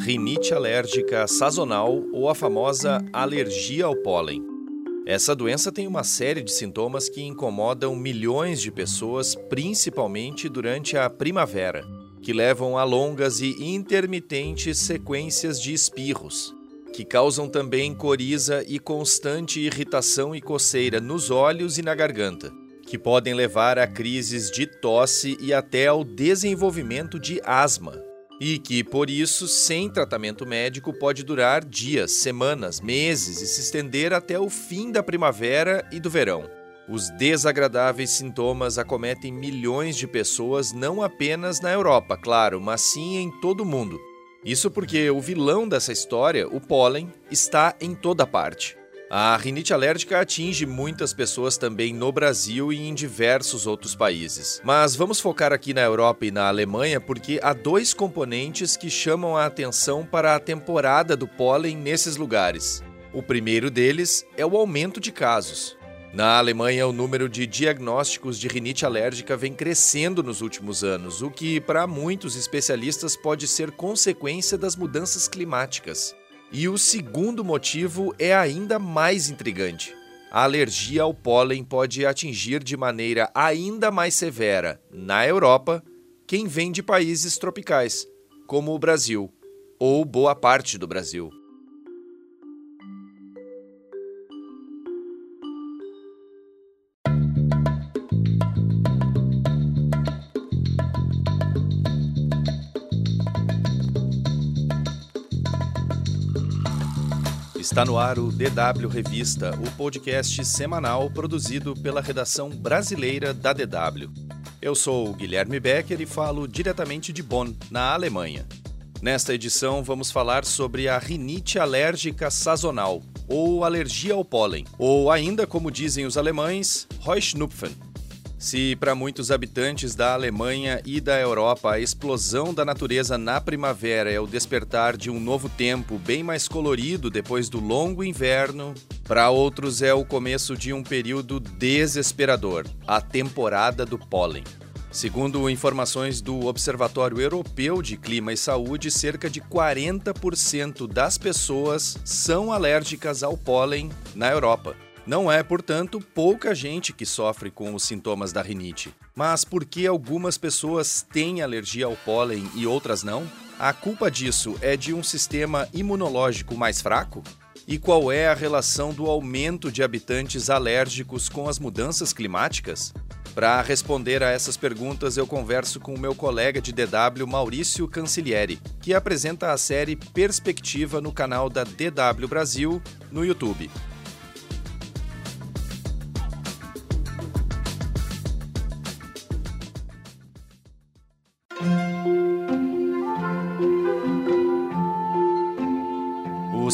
rinite alérgica sazonal ou a famosa alergia ao pólen. Essa doença tem uma série de sintomas que incomodam milhões de pessoas, principalmente durante a primavera, que levam a longas e intermitentes sequências de espirros, que causam também coriza e constante irritação e coceira nos olhos e na garganta, que podem levar a crises de tosse e até ao desenvolvimento de asma e que, por isso, sem tratamento médico, pode durar dias, semanas, meses e se estender até o fim da primavera e do verão. Os desagradáveis sintomas acometem milhões de pessoas, não apenas na Europa, claro, mas sim em todo o mundo. Isso porque o vilão dessa história, o pólen, está em toda parte. A rinite alérgica atinge muitas pessoas também no Brasil e em diversos outros países. Mas vamos focar aqui na Europa e na Alemanha porque há dois componentes que chamam a atenção para a temporada do pólen nesses lugares. O primeiro deles é o aumento de casos. Na Alemanha, o número de diagnósticos de rinite alérgica vem crescendo nos últimos anos, o que, para muitos especialistas, pode ser consequência das mudanças climáticas. E o segundo motivo é ainda mais intrigante. A alergia ao pólen pode atingir de maneira ainda mais severa, na Europa, quem vem de países tropicais, como o Brasil, ou boa parte do Brasil. Está no ar o DW Revista, o podcast semanal produzido pela redação brasileira da DW. Eu sou Guilherme Becker e falo diretamente de Bonn, na Alemanha. Nesta edição, vamos falar sobre a rinite alérgica sazonal, ou alergia ao pólen, ou ainda, como dizem os alemães, Heuschnupfen. Se para muitos habitantes da Alemanha e da Europa a explosão da natureza na primavera é o despertar de um novo tempo bem mais colorido depois do longo inverno, para outros é o começo de um período desesperador a temporada do pólen. Segundo informações do Observatório Europeu de Clima e Saúde, cerca de 40% das pessoas são alérgicas ao pólen na Europa. Não é, portanto, pouca gente que sofre com os sintomas da rinite. Mas por que algumas pessoas têm alergia ao pólen e outras não? A culpa disso é de um sistema imunológico mais fraco? E qual é a relação do aumento de habitantes alérgicos com as mudanças climáticas? Para responder a essas perguntas, eu converso com o meu colega de DW, Maurício Cancilieri, que apresenta a série Perspectiva no canal da DW Brasil no YouTube.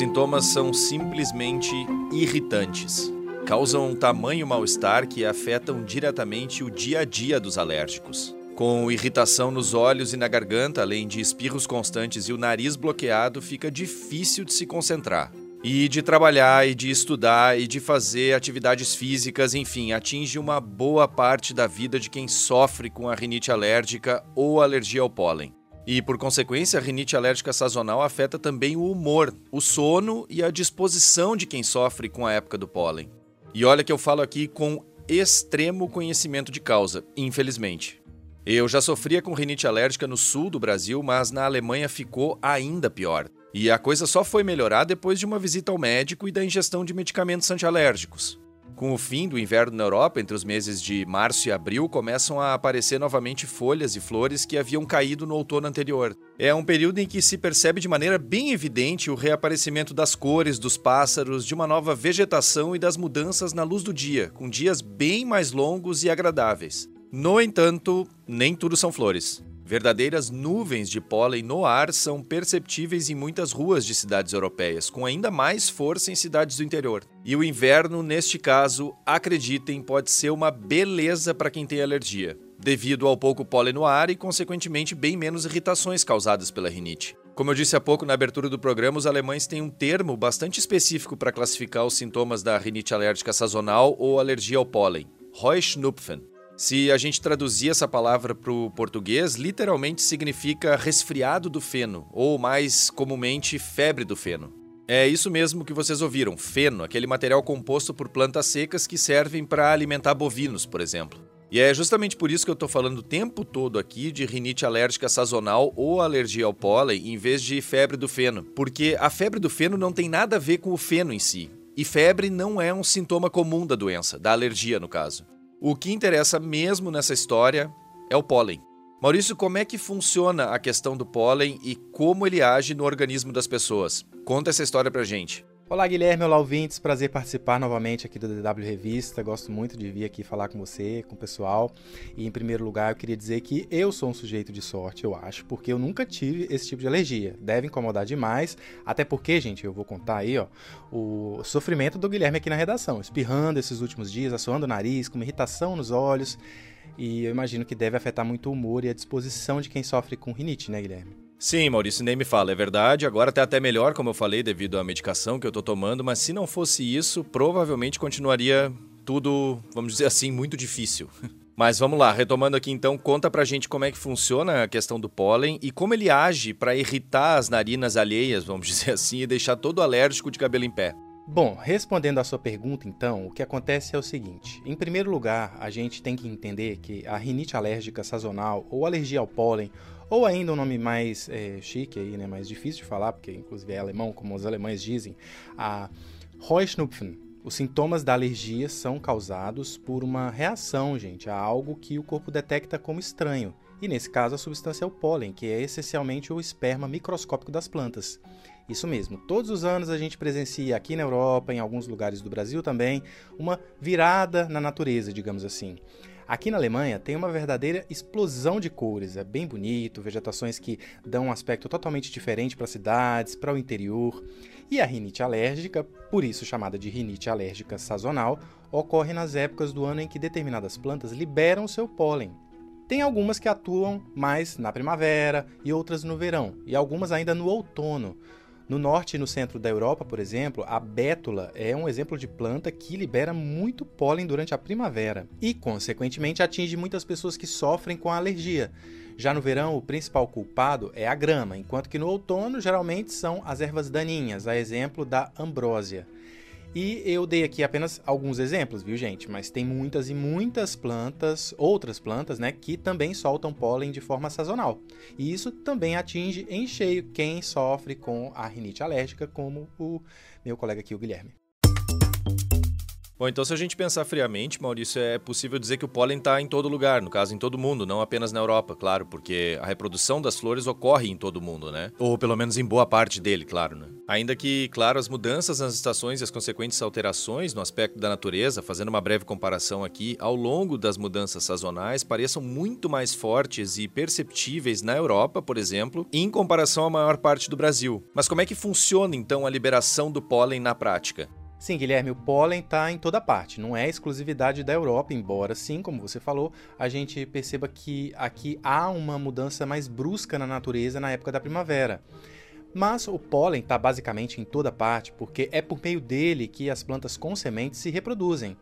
Sintomas são simplesmente irritantes. Causam um tamanho mal-estar que afetam diretamente o dia a dia dos alérgicos. Com irritação nos olhos e na garganta, além de espirros constantes e o nariz bloqueado, fica difícil de se concentrar. E de trabalhar, e de estudar, e de fazer atividades físicas, enfim, atinge uma boa parte da vida de quem sofre com a rinite alérgica ou alergia ao pólen. E, por consequência, a rinite alérgica sazonal afeta também o humor, o sono e a disposição de quem sofre com a época do pólen. E olha que eu falo aqui com extremo conhecimento de causa, infelizmente. Eu já sofria com rinite alérgica no sul do Brasil, mas na Alemanha ficou ainda pior. E a coisa só foi melhorar depois de uma visita ao médico e da ingestão de medicamentos antialérgicos. Com o fim do inverno na Europa, entre os meses de março e abril, começam a aparecer novamente folhas e flores que haviam caído no outono anterior. É um período em que se percebe de maneira bem evidente o reaparecimento das cores, dos pássaros, de uma nova vegetação e das mudanças na luz do dia, com dias bem mais longos e agradáveis. No entanto, nem tudo são flores. Verdadeiras nuvens de pólen no ar são perceptíveis em muitas ruas de cidades europeias, com ainda mais força em cidades do interior. E o inverno, neste caso, acreditem, pode ser uma beleza para quem tem alergia, devido ao pouco pólen no ar e, consequentemente, bem menos irritações causadas pela rinite. Como eu disse há pouco na abertura do programa, os alemães têm um termo bastante específico para classificar os sintomas da rinite alérgica sazonal ou alergia ao pólen: Heuschnupfen. Se a gente traduzir essa palavra para o português, literalmente significa resfriado do feno, ou mais comumente febre do feno. É isso mesmo que vocês ouviram, feno, aquele material composto por plantas secas que servem para alimentar bovinos, por exemplo. E é justamente por isso que eu estou falando o tempo todo aqui de rinite alérgica sazonal ou alergia ao pólen, em vez de febre do feno. Porque a febre do feno não tem nada a ver com o feno em si. E febre não é um sintoma comum da doença, da alergia no caso. O que interessa mesmo nessa história é o pólen. Maurício, como é que funciona a questão do pólen e como ele age no organismo das pessoas? Conta essa história pra gente. Olá, Guilherme, olá, ouvintes. Prazer participar novamente aqui do DW Revista. Gosto muito de vir aqui falar com você, com o pessoal. E, em primeiro lugar, eu queria dizer que eu sou um sujeito de sorte, eu acho, porque eu nunca tive esse tipo de alergia. Deve incomodar demais, até porque, gente, eu vou contar aí, ó, o sofrimento do Guilherme aqui na redação, espirrando esses últimos dias, assoando o nariz, com uma irritação nos olhos. E eu imagino que deve afetar muito o humor e a disposição de quem sofre com rinite, né, Guilherme? Sim, Maurício, nem me fala, é verdade. Agora tá até melhor, como eu falei, devido à medicação que eu tô tomando, mas se não fosse isso, provavelmente continuaria tudo, vamos dizer assim, muito difícil. Mas vamos lá, retomando aqui então, conta pra gente como é que funciona a questão do pólen e como ele age para irritar as narinas alheias, vamos dizer assim, e deixar todo alérgico de cabelo em pé. Bom, respondendo à sua pergunta, então, o que acontece é o seguinte: em primeiro lugar, a gente tem que entender que a rinite alérgica sazonal ou alergia ao pólen ou ainda um nome mais é, chique aí, né, mais difícil de falar, porque inclusive é alemão, como os alemães dizem, a Heuschnupfen. Os sintomas da alergia são causados por uma reação, gente, a algo que o corpo detecta como estranho. E nesse caso a substância é o pólen, que é essencialmente o esperma microscópico das plantas. Isso mesmo, todos os anos a gente presencia aqui na Europa, em alguns lugares do Brasil também, uma virada na natureza, digamos assim. Aqui na Alemanha tem uma verdadeira explosão de cores, é bem bonito, vegetações que dão um aspecto totalmente diferente para as cidades, para o interior. E a rinite alérgica, por isso chamada de rinite alérgica sazonal, ocorre nas épocas do ano em que determinadas plantas liberam seu pólen. Tem algumas que atuam mais na primavera e outras no verão, e algumas ainda no outono. No norte e no centro da Europa, por exemplo, a bétula é um exemplo de planta que libera muito pólen durante a primavera e, consequentemente, atinge muitas pessoas que sofrem com alergia. Já no verão, o principal culpado é a grama, enquanto que no outono geralmente são as ervas daninhas, a exemplo da ambrósia. E eu dei aqui apenas alguns exemplos, viu, gente? Mas tem muitas e muitas plantas, outras plantas, né, que também soltam pólen de forma sazonal. E isso também atinge em cheio quem sofre com a rinite alérgica, como o meu colega aqui, o Guilherme. Bom, então se a gente pensar friamente, Maurício, é possível dizer que o pólen está em todo lugar, no caso em todo mundo, não apenas na Europa, claro, porque a reprodução das flores ocorre em todo mundo, né? Ou pelo menos em boa parte dele, claro, né? Ainda que, claro, as mudanças nas estações e as consequentes alterações no aspecto da natureza, fazendo uma breve comparação aqui, ao longo das mudanças sazonais, pareçam muito mais fortes e perceptíveis na Europa, por exemplo, em comparação à maior parte do Brasil. Mas como é que funciona então a liberação do pólen na prática? Sim, Guilherme, o pólen está em toda parte, não é exclusividade da Europa, embora sim, como você falou, a gente perceba que aqui há uma mudança mais brusca na natureza na época da primavera. Mas o pólen está basicamente em toda parte, porque é por meio dele que as plantas com sementes se reproduzem.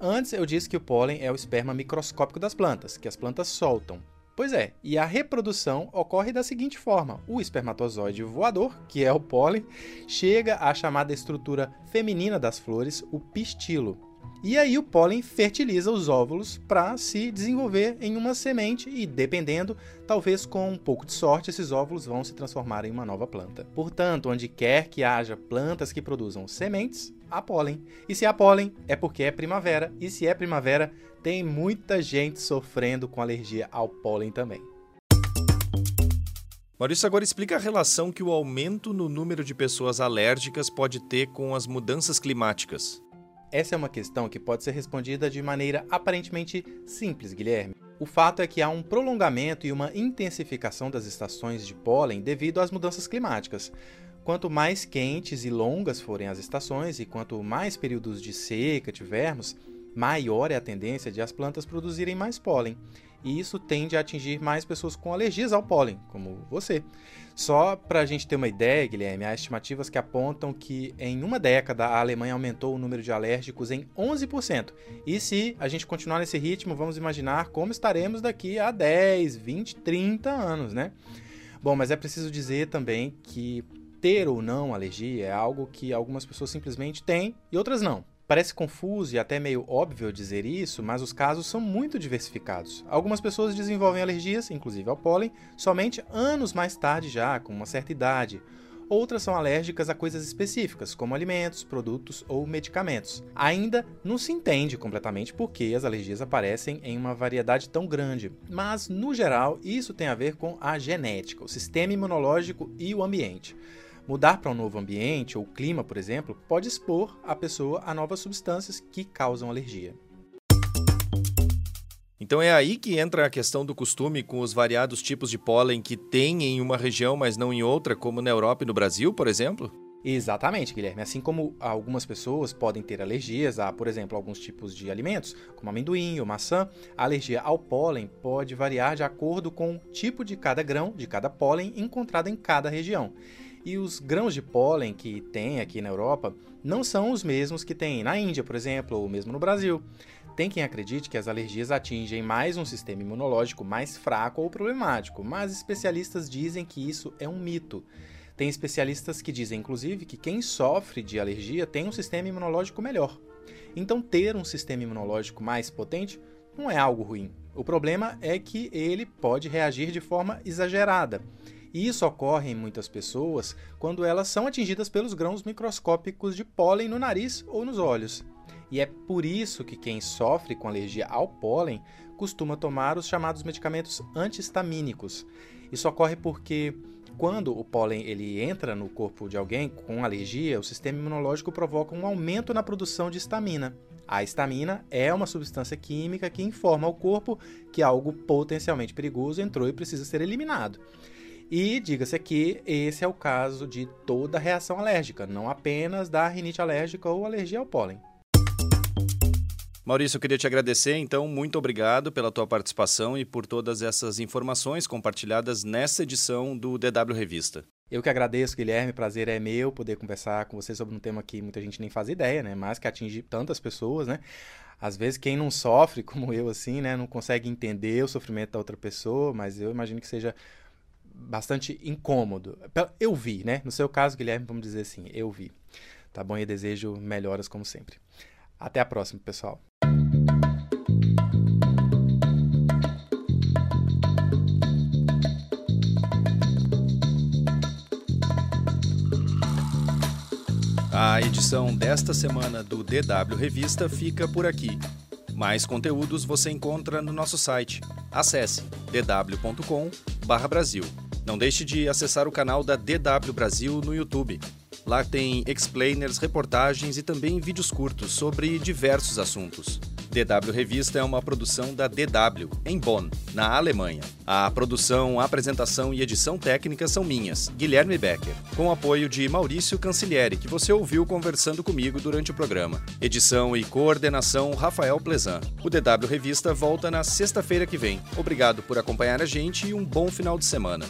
Antes eu disse que o pólen é o esperma microscópico das plantas, que as plantas soltam. Pois é, e a reprodução ocorre da seguinte forma: o espermatozoide voador, que é o pólen, chega à chamada estrutura feminina das flores, o pistilo. E aí o pólen fertiliza os óvulos para se desenvolver em uma semente e, dependendo, talvez com um pouco de sorte, esses óvulos vão se transformar em uma nova planta. Portanto, onde quer que haja plantas que produzam sementes, há pólen. E se há pólen, é porque é primavera. E se é primavera, tem muita gente sofrendo com alergia ao pólen também. Maurício, agora explica a relação que o aumento no número de pessoas alérgicas pode ter com as mudanças climáticas. Essa é uma questão que pode ser respondida de maneira aparentemente simples, Guilherme. O fato é que há um prolongamento e uma intensificação das estações de pólen devido às mudanças climáticas. Quanto mais quentes e longas forem as estações e quanto mais períodos de seca tivermos, maior é a tendência de as plantas produzirem mais pólen. e isso tende a atingir mais pessoas com alergias ao pólen, como você. Só para a gente ter uma ideia, Guilherme, há estimativas que apontam que em uma década a Alemanha aumentou o número de alérgicos em 11%. E se a gente continuar nesse ritmo, vamos imaginar como estaremos daqui a 10, 20, 30 anos, né? Bom, mas é preciso dizer também que ter ou não alergia é algo que algumas pessoas simplesmente têm e outras não. Parece confuso e até meio óbvio dizer isso, mas os casos são muito diversificados. Algumas pessoas desenvolvem alergias, inclusive ao pólen, somente anos mais tarde já, com uma certa idade. Outras são alérgicas a coisas específicas, como alimentos, produtos ou medicamentos. Ainda não se entende completamente por que as alergias aparecem em uma variedade tão grande, mas no geral isso tem a ver com a genética, o sistema imunológico e o ambiente. Mudar para um novo ambiente ou clima, por exemplo, pode expor a pessoa a novas substâncias que causam alergia. Então é aí que entra a questão do costume com os variados tipos de pólen que tem em uma região, mas não em outra, como na Europa e no Brasil, por exemplo? Exatamente, Guilherme. Assim como algumas pessoas podem ter alergias a, por exemplo, alguns tipos de alimentos, como amendoim ou maçã, a alergia ao pólen pode variar de acordo com o tipo de cada grão, de cada pólen encontrado em cada região. E os grãos de pólen que tem aqui na Europa não são os mesmos que tem na Índia, por exemplo, ou mesmo no Brasil. Tem quem acredite que as alergias atingem mais um sistema imunológico mais fraco ou problemático, mas especialistas dizem que isso é um mito. Tem especialistas que dizem, inclusive, que quem sofre de alergia tem um sistema imunológico melhor. Então, ter um sistema imunológico mais potente não é algo ruim. O problema é que ele pode reagir de forma exagerada. E isso ocorre em muitas pessoas quando elas são atingidas pelos grãos microscópicos de pólen no nariz ou nos olhos. E é por isso que quem sofre com alergia ao pólen costuma tomar os chamados medicamentos antihistamínicos. Isso ocorre porque quando o pólen ele entra no corpo de alguém com alergia, o sistema imunológico provoca um aumento na produção de histamina. A histamina é uma substância química que informa ao corpo que algo potencialmente perigoso entrou e precisa ser eliminado. E diga-se aqui, esse é o caso de toda reação alérgica, não apenas da rinite alérgica ou alergia ao pólen. Maurício, eu queria te agradecer, então, muito obrigado pela tua participação e por todas essas informações compartilhadas nessa edição do DW Revista. Eu que agradeço, Guilherme, prazer é meu poder conversar com você sobre um tema que muita gente nem faz ideia, né, mas que atinge tantas pessoas, né? Às vezes quem não sofre, como eu, assim, né, não consegue entender o sofrimento da outra pessoa, mas eu imagino que seja bastante incômodo. Eu vi, né? No seu caso, Guilherme, vamos dizer assim, eu vi. Tá bom? E desejo melhoras como sempre. Até a próxima, pessoal. A edição desta semana do DW Revista fica por aqui. Mais conteúdos você encontra no nosso site. Acesse dw.com/brasil. Não deixe de acessar o canal da DW Brasil no YouTube. Lá tem explainers, reportagens e também vídeos curtos sobre diversos assuntos. DW Revista é uma produção da DW, em Bonn, na Alemanha. A produção, apresentação e edição técnica são minhas, Guilherme Becker, com apoio de Maurício Cancilieri, que você ouviu conversando comigo durante o programa. Edição e coordenação, Rafael Plezan. O DW Revista volta na sexta-feira que vem. Obrigado por acompanhar a gente e um bom final de semana.